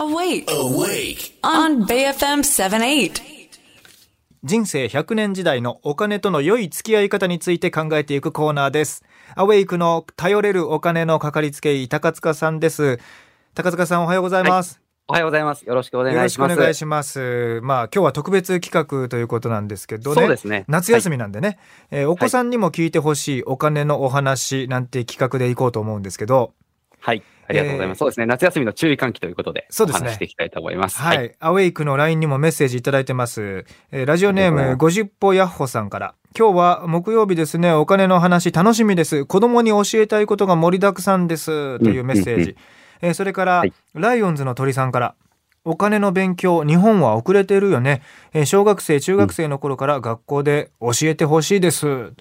Awake. Awake. On BFM 78. 人生100年時代のお金との良い付き合い方について考えていくコーナーです。アウェイクの頼れるお金のかかりつけ医、高塚さんです。高塚さんおはようございます。おはようございます。よろしくお願よろしくおいします。願いします。まあ今日は特別企画ということなんですけどね。そうですね夏休みなんでね、えーお子さんにも聞いてほしいお金のお話なんて企画でいこうと思うんですけど、はい。ありがとうございます。そうですね。夏休みの注意喚起ということで、そうですねしていきたいと思います。はい、アウェイクの LINE にもメッセージいただいてます。えーラジオネーム50歩ヤッホさんから。今日は木曜日ですね。お金の話楽しみです。子供に教えたいことが盛りだくさんです。というメッセージ。えーそれから、はいライオンズの鳥さんから。お金の勉強、日本は遅れてるよね。えー小学生、中学生の頃から学校で教えてほしいです。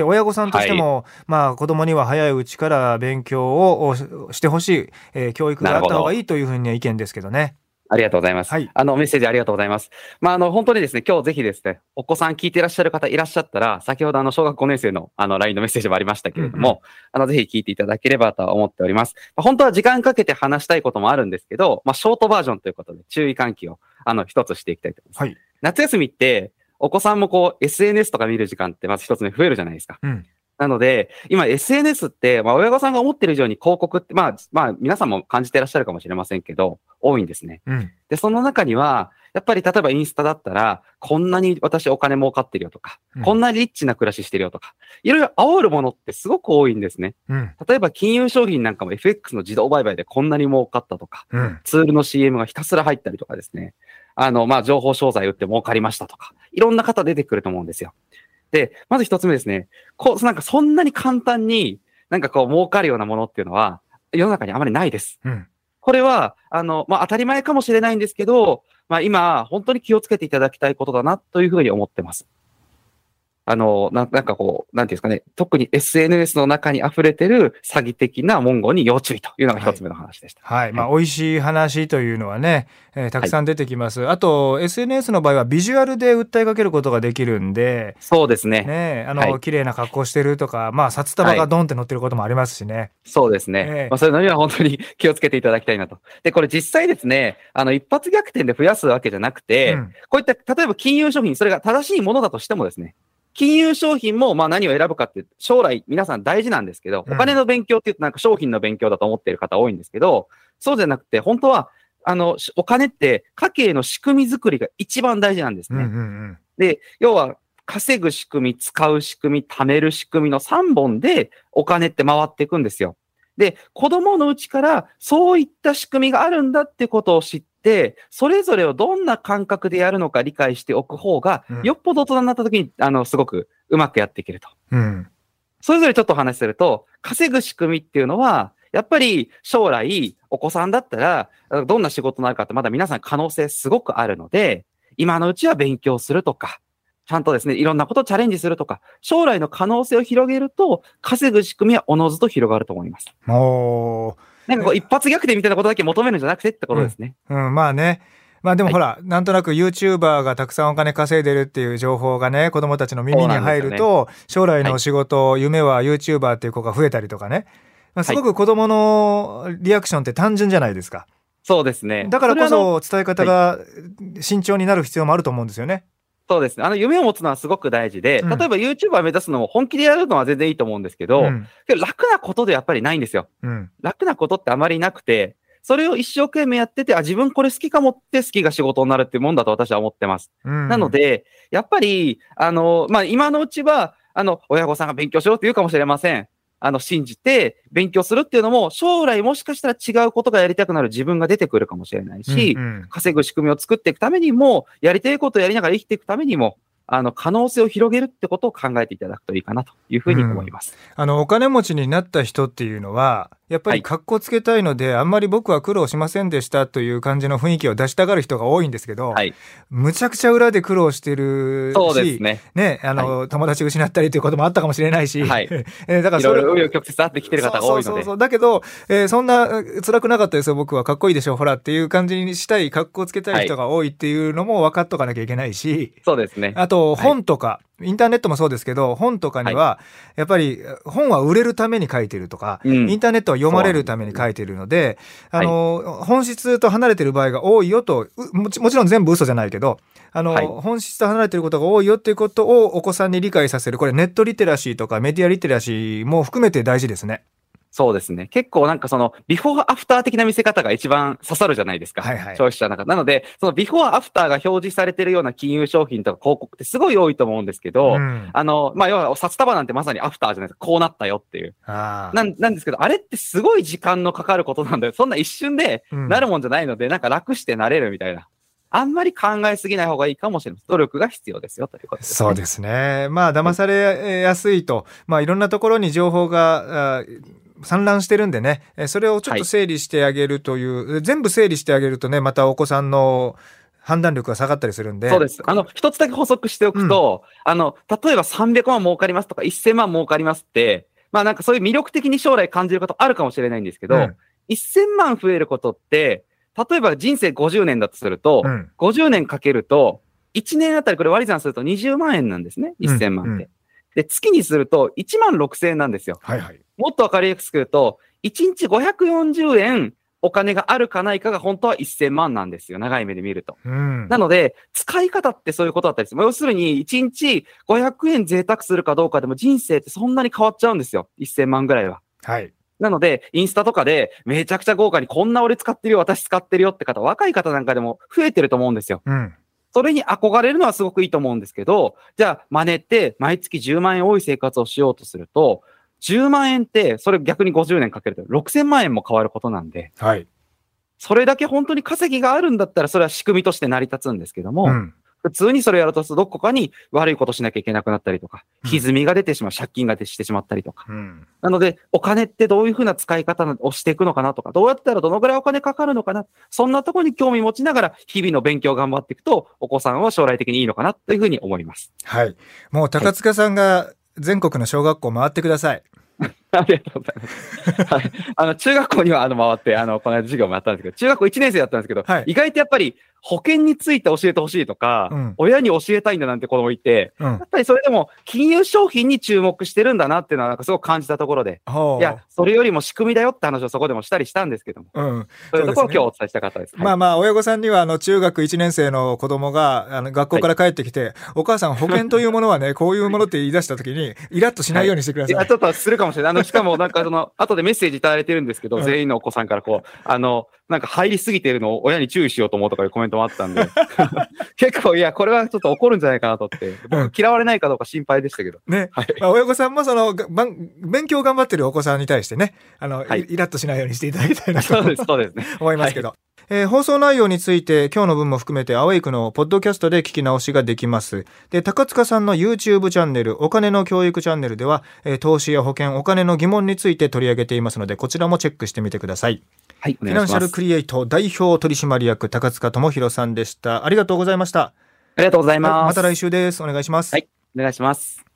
で親御さんとしても、まあ子供には早いうちから勉強をおししてほしい、えー教育があった方がいいというふうな意見ですけどね。ありがとうございます。はいあの、メッセージありがとうございます。まあ、あの、本当にですね、今日ぜひですね、お子さん聞いていらっしゃる方いらっしゃったら、先ほどあの、小学5年生のあの、LINE のメッセージもありましたけれども、うんあの、ぜひ聞いていただければと思っております。まあ本当は時間かけて話したいこともあるんですけど、まあ、ショートバージョンということで、注意喚起を、あの、一つしていきたいと思います。はい。夏休みって、お子さんもこう、SNS とか見る時間ってまず一つ目増えるじゃないですか。うん。なので、今 SNS って、まあ親御さんが思ってる以上に広告って、まあ、まあ皆さんも感じていらっしゃるかもしれませんけど、多いんですね。うん。で、その中には、やっぱり例えばインスタだったら、こんなに私お金儲かってるよとか、うんこんなリッチな暮らししてるよとか、いろいろ煽るものってすごく多いんですね。うん。例えば金融商品なんかも FX の自動売買でこんなに儲かったとか、うん。ツールの CM がひたすら入ったりとかですね。あの、まあ、情報商材売って儲かりましたとか、いろんな方出てくると思うんですよ。で、まず一つ目ですね。こう、なんかそんなに簡単になんかこう儲かるようなものっていうのは、世の中にあまりないです。うん。これは、あの、まあ、当たり前かもしれないんですけど、まあ、今、本当に気をつけていただきたいことだなというふうに思ってます。あの、ななんかこう、なんていうんですかね、特に SNS の中に溢れてる詐欺的な文言に要注意というのが一つ目の話でした。はい。まあ、美味しい話というのはね、えーたくさん出てきます。あと、SNS の場合はビジュアルで訴えかけることができるんで、そうですね。ね、あの、はい綺麗な格好してるとか、まあ、札束がドンって乗ってることもありますしね。そうですね。ええまあ、そういうのには本当に 気をつけていただきたいなと。で、これ実際ですね、あの、一発逆転で増やすわけじゃなくて、うんこういった、例えば金融商品、それが正しいものだとしてもですね、金融商品も、まあ何を選ぶかって、将来皆さん大事なんですけど、うんお金の勉強って言うとなんか商品の勉強だと思っている方多いんですけど、そうじゃなくて、本当は、あの、しお金って家計の仕組み作りが一番大事なんですね。うんうんうん。で、要は、稼ぐ仕組み、使う仕組み、貯める仕組みの3本でお金って回っていくんですよ。で、子供のうちからそういった仕組みがあるんだってことを知って、それぞれをどんな感覚でやるのか理解しておく方がうん、よっぽど大人になった時に、あの、すごくうまくやっていけると。うん。それぞれちょっとお話しすると、稼ぐ仕組みっていうのは、やっぱり将来、お子さんだったら、どんな仕事になるかってまだ皆さん可能性すごくあるので、今のうちは勉強するとか、ちゃんとですね、いろんなことをチャレンジするとか、将来の可能性を広げると、稼ぐ仕組みはおのずと広がると思います。もなんかこう、一発逆転みたいなことだけ求めるんじゃなくてってことですね。う、うん、まあね。まあでもはいほら、なんとなく YouTuber がたくさんお金稼いでるっていう情報がね、子供たちの耳に入ると、将来の仕事、夢は YouTuber っていう子が増えたりとかね。まあ、すごく子供のリアクションって単純じゃないですか。そうですね。だからこそ伝え方が慎重になる必要もあると思うんですよね。そうですね。あの、夢を持つのはすごく大事で、うん例えば YouTuber 目指すのも本気でやるのは全然いいと思うんですけど、うん。楽なことでやっぱりないんですよ。うん。楽なことってあまりなくて、それを一生懸命やってて、あ、自分これ好きかもって好きが仕事になるっていうもんだと私は思ってます。うん。なので、やっぱり、あの、まあ、今のうちは、あの、親御さんが勉強しろって言うかもしれません。あの、信じて勉強するっていうのも、将来もしかしたら違うことがやりたくなる自分が出てくるかもしれないし、うんうん。稼ぐ仕組みを作っていくためにも、やりたいことをやりながら生きていくためにも、あの、可能性を広げるってことを考えていただくといいかなというふうに思います。あの、お金持ちになった人っていうのは、やっぱりはい格好つけたいので、あんまり僕は苦労しませんでしたという感じの雰囲気を出したがる人が多いんですけど、はい。むちゃくちゃ裏で苦労してるし、そうですね。ね、あの、友達失ったりということもあったかもしれないし、はい えーだからいろいそれろ紆余曲折あってきてる方が多いのでそうそうそう。だけど、えーそんなえ辛くなかったですよ、僕は。かっこいいでしょ、ほらっていう感じにしたい、格好つけたい人が多いっていうのも分かっとかなきゃいけないし、そうですね。あとと本とか、インターネットもそうですけど、本とかには、やっぱり本は売れるために書いてるとか、うん。インターネットは読まれるために書いてるので、あの、本質と離れてる場合が多いよと、うもちもちろん全部嘘じゃないけど、あの、はい。本質と離れてることが多いよっていうことをお子さんに理解させる。これネットリテラシーとかメディアリテラシーも含めて大事ですね。そうですね。結構なんかその、ビフォーアフター的な見せ方が一番刺さるじゃないですか。はいはい消費者の中。なので、そのビフォーアフターが表示されてるような金融商品とか広告ってすごい多いと思うんですけど、うんあの、まあ、要は札束なんてまさにアフターじゃないですか。こうなったよっていう。なんなんですけど、あれってすごい時間のかかることなんだよ。そんな一瞬でうんなるもんじゃないので、なんか楽してなれるみたいな。あんまり考えすぎない方がいいかもしれない。努力が必要ですよということです、ね。そうですね。まあ、騙されやすいと、まあ、いろんなところに情報が、散乱してるんでね、えそれをちょっとはい整理してあげるという、全部整理してあげるとね、またお子さんの判断力が下がったりするんで。そうです。あの、一つだけ補足しておくと、あの、例えば300万儲かりますとか1000万儲かりますって、まあなんかそういう魅力的に将来感じることあるかもしれないんですけど、うん1000万増えることって、例えば人生50年だとすると、うん50年かけると、1年あたりこれ割り算すると20万円なんですね。1000万って。うんうんで、月にすると1万6000円なんですよ。はいはい。もっとわかりやすく言うと、1日540円お金があるかないかが本当は1000万なんですよ。長い目で見ると。うん。なので、使い方ってそういうことだったりする。要するに、1日500円贅沢するかどうかでも人生ってそんなに変わっちゃうんですよ。1000万ぐらいは。はい。なので、インスタとかでめちゃくちゃ豪華にこんな俺使ってるよ、私使ってるよって方、若い方なんかでも増えてると思うんですよ。うん。それに憧れるのはすごくいいと思うんですけど、じゃあ真似って毎月10万円多い生活をしようとすると、10万円って、それ逆に50年かけると6000万円も変わることなんで、はい。それだけ本当に稼ぎがあるんだったら、それは仕組みとして成り立つんですけども、うん。普通にそれをやるとするとどこかに悪いことしなきゃいけなくなったりとか、うん歪みが出てしまう、借金が出してしまったりとか。うん。なので、お金ってどういうふうな使い方をしていくのかなとか、どうやったらどのぐらいお金かかるのかな、そんなところに興味持ちながら、日々の勉強を頑張っていくと、お子さんは将来的にいいのかなというふうに思います。はい。もう高塚さんが全国の小学校回ってください。ありがとうございます。はい。あの、中学校にはあの回って、あの、この間授業もやったんですけど、中学校1年生だったんですけど、はい意外とやっぱり保険について教えてほしいとか、うん親に教えたいんだなんて子供いて、うんや。っぱりそれでも金融商品に注目してるんだなっていうのはなんかすごく感じたところで、いや、それよりも仕組みだよって話をそこでもしたりしたんですけども、うん。そういうところを今日お伝えしたかったです。まあまあ、親御さんには、あの、中学1年生の子供が、あの、学校から帰ってきて、お母さん、保険というものはね、こういうものって言い出したときに、イラッとしないようにしてくだいや、さい。ちょっとするかもしれない。あの、しかもなんかその、後でメッセージいただいてるんですけど、うん全員のお子さんからこう、あの、なんか入りすぎてるのを親に注意しようと思うとかいうコメントもあったんで、結構、いや、これはちょっと怒るんじゃないかなと思って、嫌われないかどうか心配でしたけど。ね。はい。まあ、親御さんもその、勉強頑張ってるお子さんに対してね、あの、はいイイラッとしないようにしていただきたいなとそうです、そうですね。思いますけど。えー放送内容について今日の分も含めてアウェイクのポッドキャストで聞き直しができます。で、高塚さんの YouTube チャンネル、お金の教育チャンネルでは、えー投資や保険、お金の疑問について取り上げていますので、こちらもチェックしてみてください。はい、おフィナンシャル。クリエイト代表取締役高塚智博さんでした。ありがとうございました。ありがとうございます。また来週です。お願いします。はいお願いします。